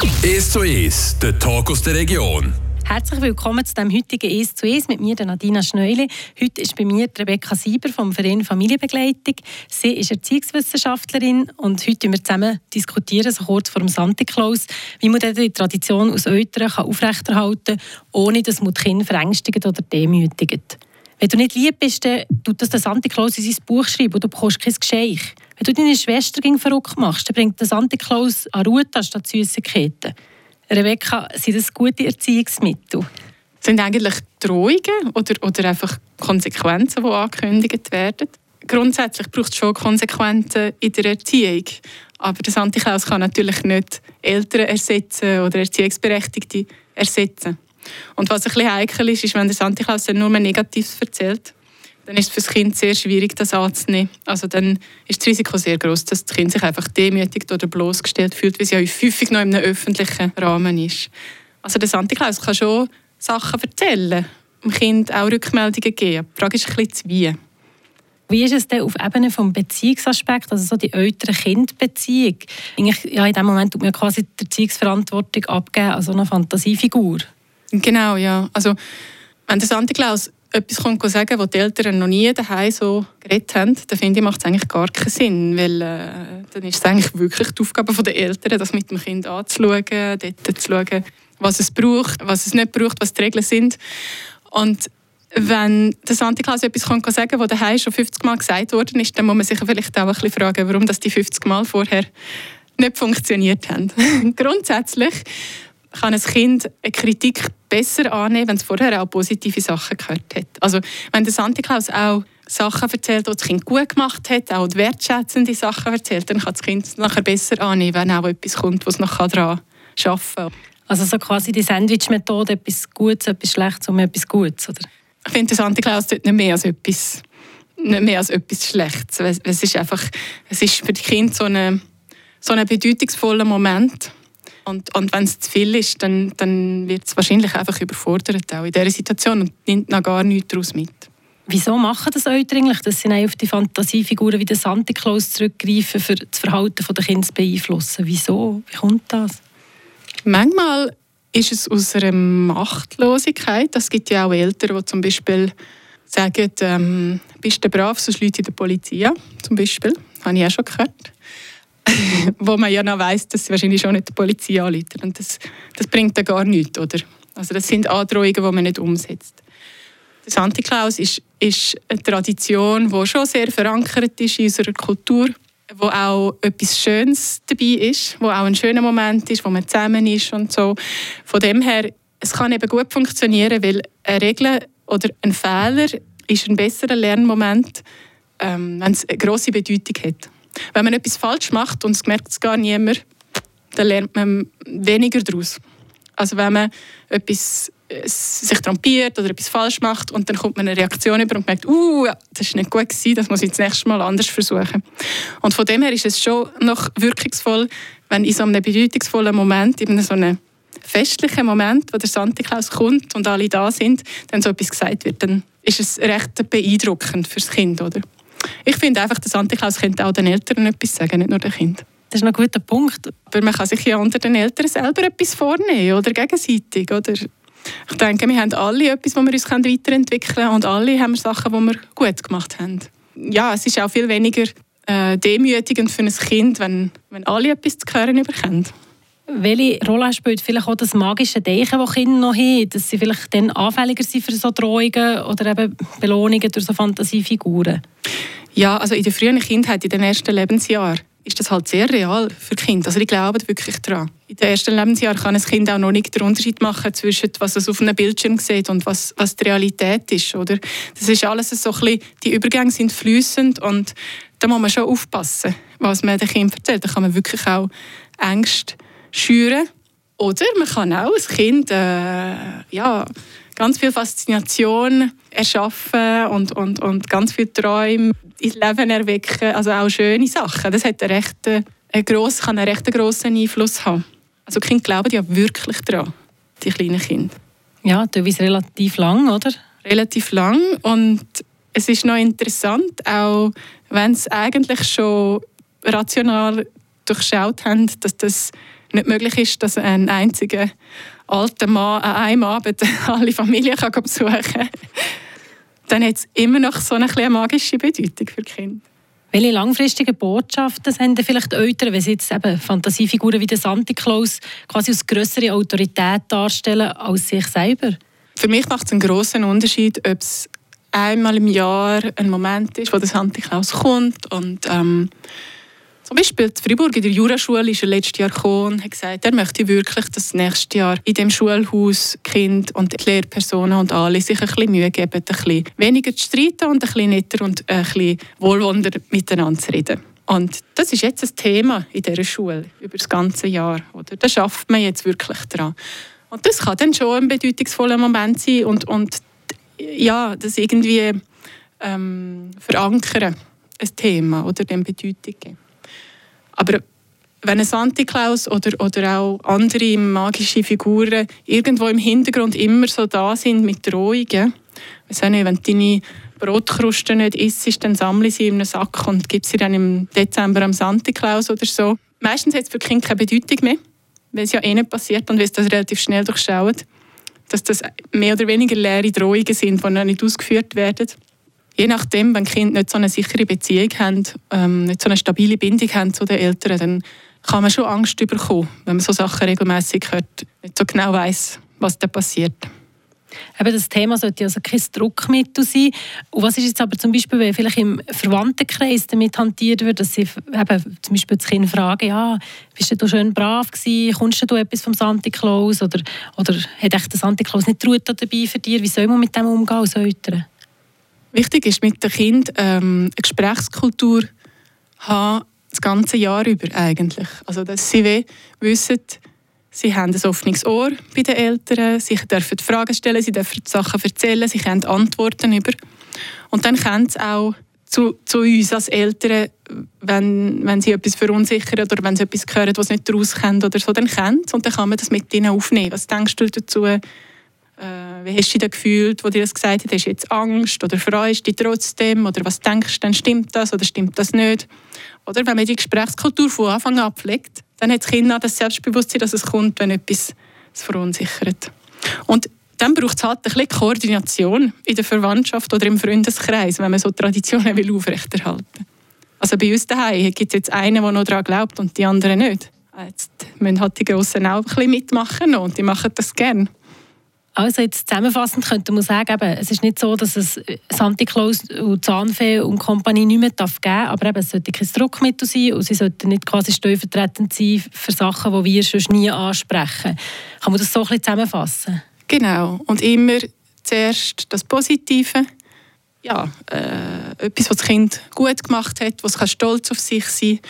1 zu 1, der Talk aus der Region. Herzlich willkommen zu dem heutigen «Es zu Es» mit mir, der Nadina Schneuli. Heute ist bei mir Rebecca Sieber vom Verein Familienbegleitung. Sie ist Erziehungswissenschaftlerin und heute diskutieren wir zusammen diskutieren, so kurz vor dem Santa Claus, wie man die Tradition aus Eltern aufrechterhalten kann, ohne dass man die Kinder verängstigt oder demütigt. Wenn du nicht lieb bist, dann tut das der Santa Claus in sein Buch schreiben und du bekommst kein Geschenk. Wenn du deine Schwester verrückt machst, dann bringt der Santa Claus an Ruhe statt Süßigkeiten. Rebecca, sind das gute Erziehungsmittel? Sind eigentlich Drohungen oder, oder einfach Konsequenzen, die angekündigt werden? Grundsätzlich braucht es schon Konsequenzen in der Erziehung. Aber der Antiklaus kann natürlich nicht Eltern ersetzen oder Erziehungsberechtigte ersetzen. Und was ein bisschen heikel ist, ist, wenn der Santiklaus dann nur Negatives erzählt, dann ist es für das Kind sehr schwierig, das anzunehmen. Also dann ist das Risiko sehr groß, dass das Kind sich einfach demütigt oder bloßgestellt fühlt, wie es ja häufig noch in einem öffentlichen Rahmen ist. Also der Santa Claus kann schon Sachen erzählen, dem Kind auch Rückmeldungen geben. Die Frage ist ein bisschen wie. Wie ist es denn auf Ebene des Beziehungsaspekts, also so die Eltern-Kind-Beziehung? Ja, in dem Moment tut man quasi die Erziehungsverantwortung abgeben an so eine Fantasiefigur. Genau, ja. Also, wenn der Santa Claus etwas kommt sagen, was die Eltern noch nie daheim so geredet haben, dann finde ich, macht es eigentlich gar keinen Sinn, weil äh, dann ist es eigentlich wirklich die Aufgabe der Eltern, das mit dem Kind anzuschauen, dort zu schauen, was es braucht, was es nicht braucht, was die Regeln sind. Und wenn der Santa Claus etwas kommt sagen, was daheim schon 50 Mal gesagt worden ist, dann muss man sich vielleicht auch ein bisschen fragen, warum das die 50 Mal vorher nicht funktioniert haben. Grundsätzlich kann ein Kind eine Kritik besser annehmen, wenn es vorher auch positive Sachen gehört hat. Also wenn der Santa Claus auch Sachen erzählt, die das Kind gut gemacht hat, auch wertschätzende Sachen erzählt, dann kann das Kind es nachher besser annehmen, wenn auch etwas kommt, was es noch daran arbeiten kann. Also so quasi die Sandwich-Methode, etwas Gutes, etwas Schlechtes und etwas Gutes, oder? Ich finde, der Santa Claus tut nicht mehr als etwas, nicht mehr als etwas Schlechtes. Es ist einfach, es ist für die Kinder so ein so ein bedeutungsvoller Moment und, und wenn es zu viel ist, dann, dann wird es wahrscheinlich einfach überfordert, auch in dieser Situation, und nimmt noch gar nichts daraus mit. Wieso machen das Eltern eigentlich, dass sie auf die Fantasiefiguren wie den Santa Claus zurückgreifen, für das Verhalten der Kinder zu beeinflussen? Wieso? Wie kommt das? Manchmal ist es aus einer Machtlosigkeit. Es gibt ja auch Eltern, die zum Beispiel sagen, ähm, bist du brav, sonst Leute in der Polizei zum Beispiel. Das habe ich auch schon gehört. wo man ja noch weiss, dass sie wahrscheinlich schon nicht die Polizei anrufen. Und das, das bringt dann gar nichts, oder? Also das sind Androhungen, die man nicht umsetzt. Der Santa Claus ist, ist eine Tradition, die schon sehr verankert ist in unserer Kultur, wo auch etwas Schönes dabei ist, wo auch ein schöner Moment ist, wo man zusammen ist und so. Von dem her, es kann eben gut funktionieren, weil eine Regel oder ein Fehler ist ein besserer Lernmoment, ähm, wenn es eine grosse Bedeutung hat. Wenn man etwas falsch macht und es merkt es gar niemand, dann lernt man weniger daraus. Also wenn man etwas äh, sich trampiert oder etwas falsch macht und dann kommt man eine Reaktion über und merkt, uh, das ist nicht gut gewesen, das muss ich das nächste Mal anders versuchen. Und von dem her ist es schon noch wirkungsvoll, wenn in so einem bedeutungsvollen Moment, in so einem festlichen Moment, wo der Santa Claus kommt und alle da sind, dann so etwas gesagt wird, dann ist es recht beeindruckend fürs Kind, oder? Ich finde einfach, der Santa Claus könnte auch den Eltern etwas sagen, nicht nur den Kindern. Das ist ein guter Punkt. Aber man kann sich ja unter den Eltern selber etwas vornehmen oder gegenseitig. Oder? Ich denke, wir haben alle etwas, wo wir uns weiterentwickeln können und alle haben Sachen, die wir gut gemacht haben. Ja, es ist auch viel weniger äh, demütigend für ein Kind, wenn, wenn alle etwas zu hören bekommen. Welche Rolle spielt vielleicht auch das magische Denken, das Kinder noch haben, dass sie vielleicht dann anfälliger sind für so Drohungen oder eben Belohnungen durch so Fantasiefiguren? Ja, also in der frühen Kindheit, in den ersten Lebensjahren, ist das halt sehr real für Kinder. Also ich glaube wirklich daran. In den ersten Lebensjahren kann ein Kind auch noch nicht den Unterschied machen zwischen was es auf einem Bildschirm sieht und was, was die Realität ist, oder? Das ist alles so ein bisschen, die Übergänge sind fließend und da muss man schon aufpassen, was man den Kindern erzählt. Da kann man wirklich auch Ängste schüren. Oder man kann auch als Kind äh, ja, ganz viel Faszination erschaffen und, und, und ganz viele Träume ins Leben erwecken. Also auch schöne Sachen. Das hat einen recht, einen grossen, kann einen recht grossen Einfluss haben. Also die Kinder glauben ja wirklich daran, die kleinen Kinder. Ja, teilweise relativ lang, oder? Relativ lang und es ist noch interessant, auch wenn es eigentlich schon rational durchschaut haben, dass das nicht möglich ist, dass ein einziger alter Mann an einem Abend alle Familien kann besuchen kann, dann hat es immer noch so eine, eine magische Bedeutung für die Kinder. Welche langfristigen Botschaften haben vielleicht Eltern, wenn sie jetzt eben Fantasiefiguren wie der Santa Claus quasi als größere Autorität darstellen als sich selber? Für mich macht es einen großen Unterschied, ob es einmal im Jahr ein Moment ist, wo der Santa Claus kommt und ähm, zum Beispiel in Freiburg in der Juraschule ist er letztes Jahr gekommen und hat gesagt, er möchte wirklich, dass nächstes Jahr in dem Schulhaus Kind und die Lehrpersonen und alle sich ein bisschen Mühe geben, ein bisschen weniger zu streiten und ein bisschen netter und ein bisschen wohlwollender miteinander zu reden. Und das ist jetzt ein Thema in dieser Schule über das ganze Jahr. Oder? Da schafft man jetzt wirklich dran. Und das kann dann schon ein bedeutungsvoller Moment sein und, und ja, das irgendwie ähm, verankern, ein Thema oder dem Bedeutung geben. Aber wenn ein Santa Claus oder, oder auch andere magische Figuren irgendwo im Hintergrund immer so da sind mit Drohungen, nicht, wenn deine Brotkruste nicht isst, dann sammle sie in einen Sack und gib sie dann im Dezember am Santa Claus oder so. Meistens hat es für Kinder keine Bedeutung mehr, weil es ja eh nicht passiert und weil es das relativ schnell durchschauen, dass das mehr oder weniger leere Drohungen sind, die noch nicht ausgeführt werden je nachdem, wenn Kinder nicht so eine sichere Beziehung haben, ähm, nicht so eine stabile Bindung haben zu den Eltern, dann kann man schon Angst bekommen, wenn man so Sachen regelmäßig hört, nicht so genau weiß, was da passiert. Eben das Thema sollte also kein Druckmittel sein. Und was ist jetzt aber zum Beispiel, wenn vielleicht im Verwandtenkreis damit hantiert wird, dass sie eben zum Beispiel das Kind fragen, ja, bist du schön brav gewesen, kommst du etwas vom Santa Claus oder, oder hat echt der Santa Claus nicht Ruhe dabei für dich? Wie soll man mit dem umgehen als Eltern? Wichtig ist mit den Kindern ähm, eine Gesprächskultur haben, das ganze Jahr über eigentlich. Also dass sie wissen, sie haben ein offenes Ohr bei den Eltern, sie dürfen Fragen stellen, sie dürfen Sachen erzählen, sie können Antworten über. Und dann können sie auch zu, zu uns als Eltern, wenn, wenn sie etwas verunsichern oder wenn sie etwas hören, was nicht kennen oder so, dann können sie und dann kann man das mit ihnen aufnehmen. Was denkst du dazu? Äh, wie hast du dich gefühlt, wo dir das gesagt hat? Hast du jetzt Angst oder freust dich trotzdem? Oder was denkst du, dann stimmt das oder stimmt das nicht? Oder wenn man die Gesprächskultur von Anfang an pflegt, dann hat das Kind auch das Selbstbewusstsein, dass es kommt, wenn etwas es verunsichert. Und dann braucht es halt ein bisschen Koordination in der Verwandtschaft oder im Freundeskreis, wenn man so Traditionen will aufrechterhalten will. Also bei uns daheim gibt es jetzt einen, der noch daran glaubt und die anderen nicht. Jetzt müssen halt die Grossen auch ein bisschen mitmachen und die machen das gerne. Also jetzt zusammenfassend könnte man sagen, eben, es ist nicht so, dass es Santa Claus und Zahnfee und Kompanie nicht mehr darf geben darf, aber eben, es sollte kein Druckmittel sein und sie sollten nicht quasi stellvertretend sein für Sachen, die wir schon nie ansprechen. Kann man das so ein bisschen zusammenfassen? Genau. Und immer zuerst das Positive. Ja, äh, etwas, was das Kind gut gemacht hat, was stolz auf sich sein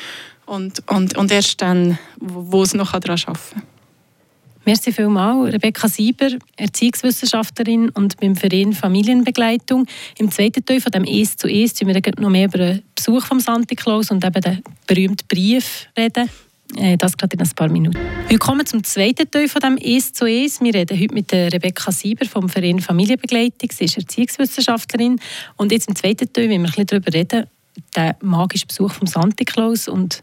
kann und, und, und erst dann, wo es noch daran arbeiten kann. Merci vielmals, Rebecca Sieber, Erziehungswissenschaftlerin und beim Verein Familienbegleitung. Im zweiten Teil von dem «Es zu Es» wir noch mehr über den Besuch von Santa Claus und eben den berühmten Brief reden. Äh, das gerade in ein paar Minuten. Willkommen zum zweiten Teil von dem «Es zu Es». Wir reden heute mit Rebecca Sieber vom Verein Familienbegleitung. Sie ist Erziehungswissenschaftlerin. Und jetzt im zweiten Teil, wenn wir ein bisschen darüber reden, der magische Besuch von Santa Claus und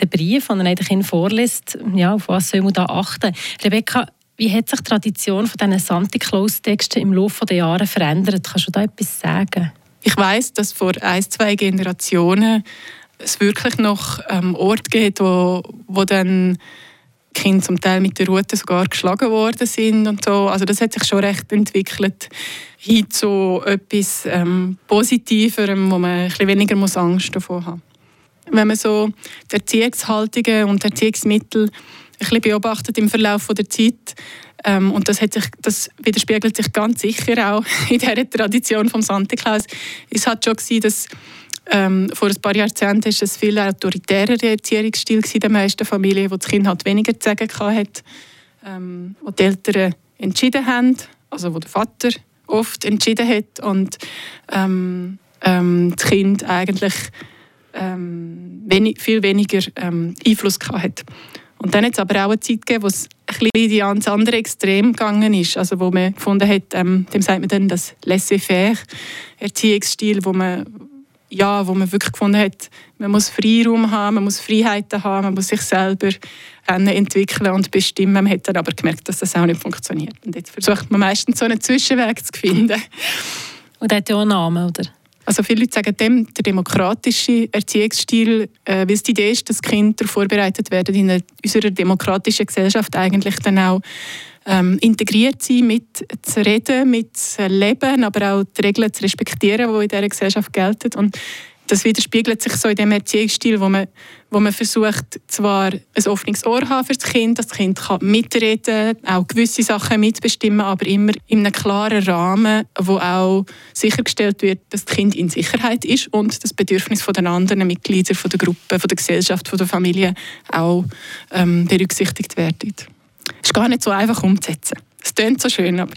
den Brief, den er den vorliest, ja, auf was soll man da achten? Rebecca, wie hat sich die Tradition von diesen Santa Claus-Texten im Laufe der Jahre verändert? Kannst du da etwas sagen? Ich weiß, dass vor ein, zwei Generationen es wirklich noch ähm, Orte gibt, wo, wo dann Kinder zum Teil mit der Rute sogar geschlagen worden sind und so. Also das hat sich schon recht entwickelt hin zu etwas ähm, Positiverem, wo man ein bisschen weniger Angst davor haben muss wenn man so die Erziehungshaltungen und Erziehungsmittel ein bisschen beobachtet im Verlauf der Zeit, ähm, und das, hat sich, das widerspiegelt sich ganz sicher auch in dieser Tradition vom Santa Claus. Es hat schon gesehen, dass ähm, vor ein paar Jahrzehnten ist es viel autoritärer Erziehungsstil in den meisten Familien, wo das Kind halt weniger zu sagen hatte, ähm, wo die Eltern entschieden haben, also wo der Vater oft entschieden hat und ähm, ähm das Kind eigentlich ähm, wenig, viel weniger ähm, Einfluss hat. Und dann hat es aber auch eine Zeit gegeben, wo es ein bisschen das andere Extrem gegangen ist, also wo man gefunden hat, ähm, dem sagt man dann das Laissez-faire Erziehungsstil, wo man ja, wo man wirklich gefunden hat, man muss Freiraum haben, man muss Freiheiten haben, man muss sich selber entwickeln und bestimmen. Man hat dann aber gemerkt, dass das auch nicht funktioniert. Und jetzt versucht man meistens so einen Zwischenweg zu finden. Und hat ja auch einen Namen, oder? Also viele Leute sagen dem der demokratische Erziehungsstil, äh, weil es die Idee ist, dass Kinder vorbereitet werden, in unserer demokratischen Gesellschaft eigentlich dann auch ähm, integriert sein, mit zu reden, mit zu leben, aber auch die Regeln zu respektieren, die in dieser Gesellschaft gelten. Und das widerspiegelt sich so in dem Erziehungsstil, wo man, wo man versucht, zwar ein offenes Ohr haben für das Kind, dass das Kind kann mitreden kann, auch gewisse Sachen mitbestimmen, aber immer in einem klaren Rahmen, wo auch sichergestellt wird, dass das Kind in Sicherheit ist und das Bedürfnis der anderen Mitglieder von der Gruppe, von der Gesellschaft, von der Familie auch ähm, berücksichtigt werden. Es ist gar nicht so einfach umzusetzen. Es klingt so schön, aber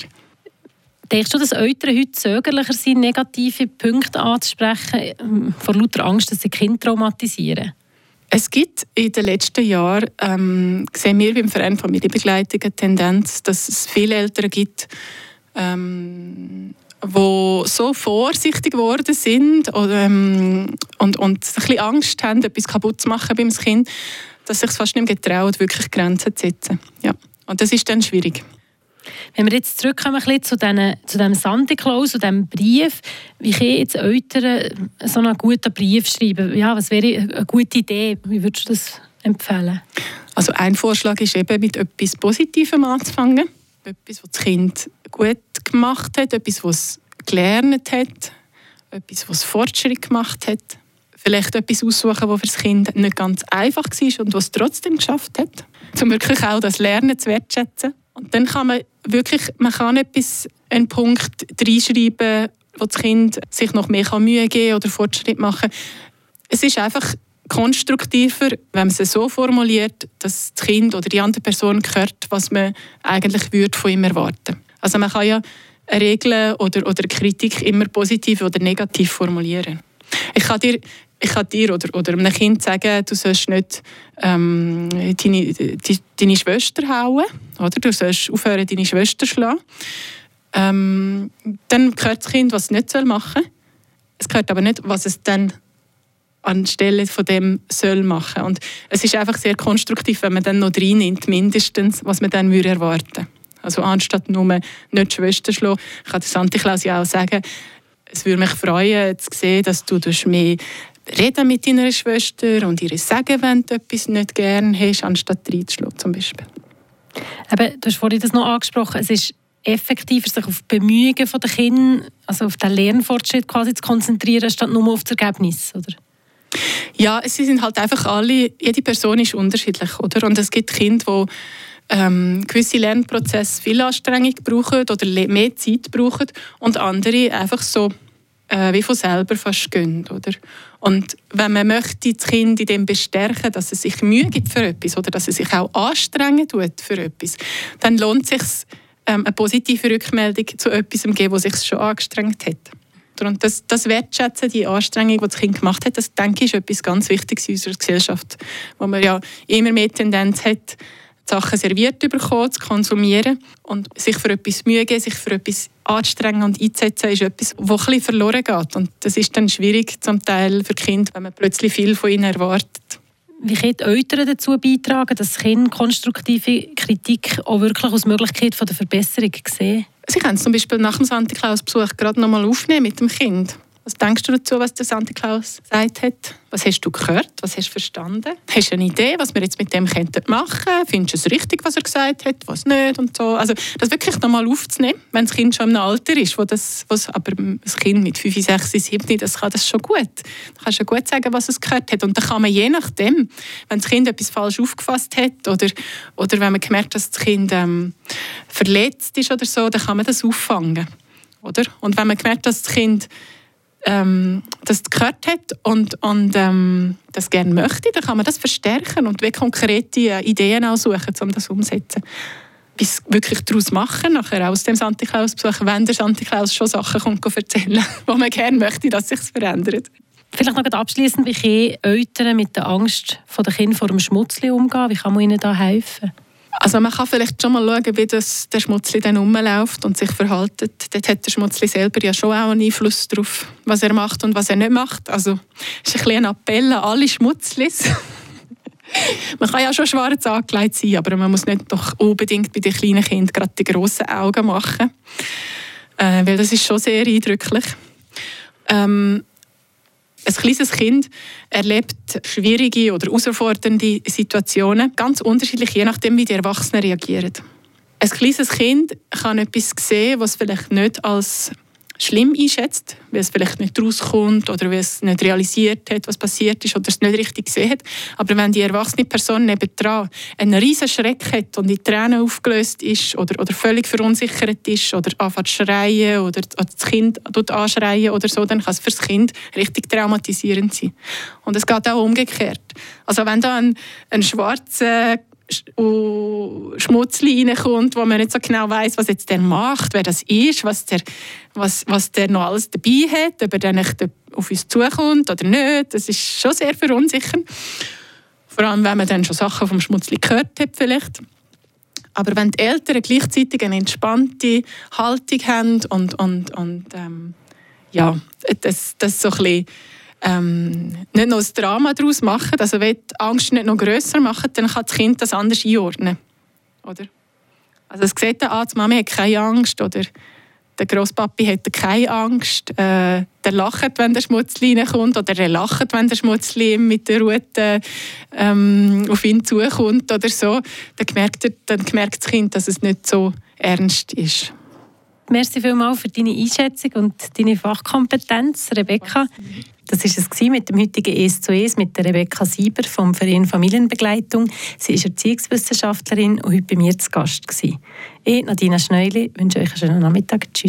Denkst du, dass Eltern heute zögerlicher sind, negative Punkte anzusprechen, vor lauter Angst, dass sie Kinder traumatisieren? Es gibt in den letzten Jahren, ähm, sehen wir beim Verein Familienbegleitung eine Tendenz, dass es viele Eltern gibt, ähm, die so vorsichtig geworden sind oder, ähm, und, und ein bisschen Angst haben, etwas kaputt zu machen beim Kind, dass sich fast nicht mehr getrauen, wirklich Grenzen zu setzen. Ja. Und das ist dann schwierig. Wenn wir jetzt zurückkommen zu, den, zu dem Santa Claus und dem Brief, wie können jetzt Eltern so einen guten Brief schreiben? Ja, was wäre eine gute Idee? Wie würdest du das empfehlen? Also ein Vorschlag ist eben, mit etwas Positivem anzufangen. Etwas, was das Kind gut gemacht hat, etwas, was es gelernt hat, etwas, was Fortschritt gemacht hat. Vielleicht etwas aussuchen, das für das Kind nicht ganz einfach war und was es trotzdem geschafft hat. Um wirklich auch das Lernen zu wertschätzen. Und dann kann man wirklich, man kann etwas, einen Punkt reinschreiben, wo das Kind sich noch mehr Mühe geben kann oder Fortschritt machen Es ist einfach konstruktiver, wenn man es so formuliert, dass das Kind oder die andere Person hört, was man eigentlich würde von ihm erwarten Also man kann ja eine Regel oder, oder Kritik immer positiv oder negativ formulieren. Ich kann dir ich kann dir oder, oder einem Kind sagen, du sollst nicht ähm, deine, die, deine Schwester hauen, oder? du sollst aufhören, deine Schwester zu schlagen. Ähm, dann hört das Kind, was es nicht machen soll. Es hört aber nicht, was es dann anstelle von dem soll machen. Und es ist einfach sehr konstruktiv, wenn man dann noch reinnimmt, mindestens, was man dann würde erwarten Also anstatt nur nicht Schwester schlagen, kann der Santi Klaus ja auch sagen, es würde mich freuen, zu sehen, dass du mehr reden mit deiner Schwester und ihr sagen, wenn du etwas nicht gerne hast, anstatt reinzuschlagen zum Beispiel. Eben, du hast vorhin das noch angesprochen, es ist effektiver, sich auf die Bemühungen der Kinder, also auf den Lernfortschritt quasi zu konzentrieren, statt nur auf das Ergebnis, oder? Ja, es sind halt einfach alle, jede Person ist unterschiedlich, oder? Und es gibt Kinder, die ähm, gewisse Lernprozesse viel Anstrengung brauchen oder mehr Zeit brauchen und andere einfach so äh, wie von selber fast gehen, oder? Und wenn man möchte das Kind in dem bestärken, dass es sich Mühe gibt für etwas oder dass es sich auch anstrengen tut für etwas, dann lohnt es sich, ähm, eine positive Rückmeldung zu etwas zu geben, was sich schon angestrengt hat. Und das, das Wertschätzen, die Anstrengung, die das Kind gemacht hat, das denke ich, ist etwas ganz Wichtiges in unserer Gesellschaft, wo man ja immer mehr Tendenz hat, Sachen serviert bekommen, zu konsumieren und sich für etwas Mühe geben, sich für etwas anstrengen und einzusetzen, ist etwas, das ein verloren geht. Und das ist dann schwierig zum Teil für Kinder, wenn man plötzlich viel von ihnen erwartet. Wie können Eltern dazu beitragen, dass Kinder konstruktive Kritik auch wirklich als Möglichkeit der Verbesserung sehen? Sie können es zum Beispiel nach dem Santa Claus-Besuch gerade noch mal aufnehmen mit dem Kind. Was denkst du dazu, was der Santa Claus gesagt hat? Was hast du gehört? Was hast du verstanden? Hast du eine Idee, was wir jetzt mit dem machen könnten? Findest du es richtig, was er gesagt hat, was nicht und so? Also das wirklich nochmal aufzunehmen, wenn das Kind schon im Alter ist, wo das, was, aber das Kind mit 5, 6, 7, das kann das schon gut. Du kannst ja gut sagen, was es gehört hat. Und dann kann man je nachdem, wenn das Kind etwas falsch aufgefasst hat oder, oder wenn man gemerkt dass das Kind ähm, verletzt ist oder so, dann kann man das auffangen. Oder? Und wenn man gemerkt dass das Kind ähm, das gehört hat und, und ähm, das gerne möchte, dann kann man das verstärken und wie konkrete Ideen aussuchen, um das umzusetzen. Bis wirklich daraus machen, nachher aus dem Santa Claus besuch wenn der Santa Claus schon Sachen kommt erzählen, wo man gerne möchte, dass sich verändert. Vielleicht noch abschließend, wie können Eltern mit der Angst der Kinder vor dem Schmutzli umgehen? Wie kann man ihnen da helfen? Also man kann vielleicht schon mal schauen, wie das, der Schmutzli dann rumläuft und sich verhält. Dort hat der Schmutzli selber ja schon auch einen Einfluss darauf, was er macht und was er nicht macht. Also es ist ein, ein Appell an alle Schmutzlis. man kann ja schon schwarz angelegt sein, aber man muss nicht doch unbedingt bei den kleinen Kindern gerade die grossen Augen machen, äh, weil das ist schon sehr eindrücklich. Ähm, ein kleines Kind erlebt schwierige oder herausfordernde Situationen ganz unterschiedlich, je nachdem, wie die Erwachsenen reagieren. Ein kleines Kind kann etwas sehen, was vielleicht nicht als schlimm einschätzt, weil es vielleicht nicht rauskommt oder weil es nicht realisiert hat, was passiert ist oder es nicht richtig gesehen hat. Aber wenn die erwachsene Person nebendran einen riesen Schreck hat und in Tränen aufgelöst ist oder, oder völlig verunsichert ist oder anfängt zu schreien oder das Kind anschreien oder so, dann kann es für das Kind richtig traumatisierend sein. Und es geht auch umgekehrt. Also wenn da ein, ein schwarzer Schmutzli reinkommt, wo man nicht so genau weiß, was jetzt der macht, wer das ist, was der, was, was der noch alles dabei hat, ob er dann auf uns zukommt oder nicht. Das ist schon sehr verunsichernd. Vor allem, wenn man dann schon Sachen vom Schmutzli gehört hat vielleicht. Aber wenn die Eltern gleichzeitig eine entspannte Haltung haben und, und, und ähm, ja, das, das so ein bisschen ähm, nicht noch ein Drama daraus machen, also wenn die Angst nicht noch grösser machen, dann kann das Kind das anders einordnen. Oder? Also es sieht dann an, die Mama hat keine Angst oder der Grosspapi hat keine Angst. Äh, der lacht, wenn der Schmutzli reinkommt oder er lacht, wenn der Schmutzli mit der Rute ähm, auf ihn zukommt oder so. Dann merkt, er, dann merkt das Kind, dass es nicht so ernst ist. Merci vielmals für deine Einschätzung und deine Fachkompetenz, Rebecca. Das war es mit dem heutigen «Es zu Es» mit der Rebecca Sieber vom Verein Familienbegleitung. Sie ist Erziehungswissenschaftlerin und heute bei mir zu Gast. Ich, Nadina Schneuli, wünsche euch einen schönen Nachmittag. Tschüss.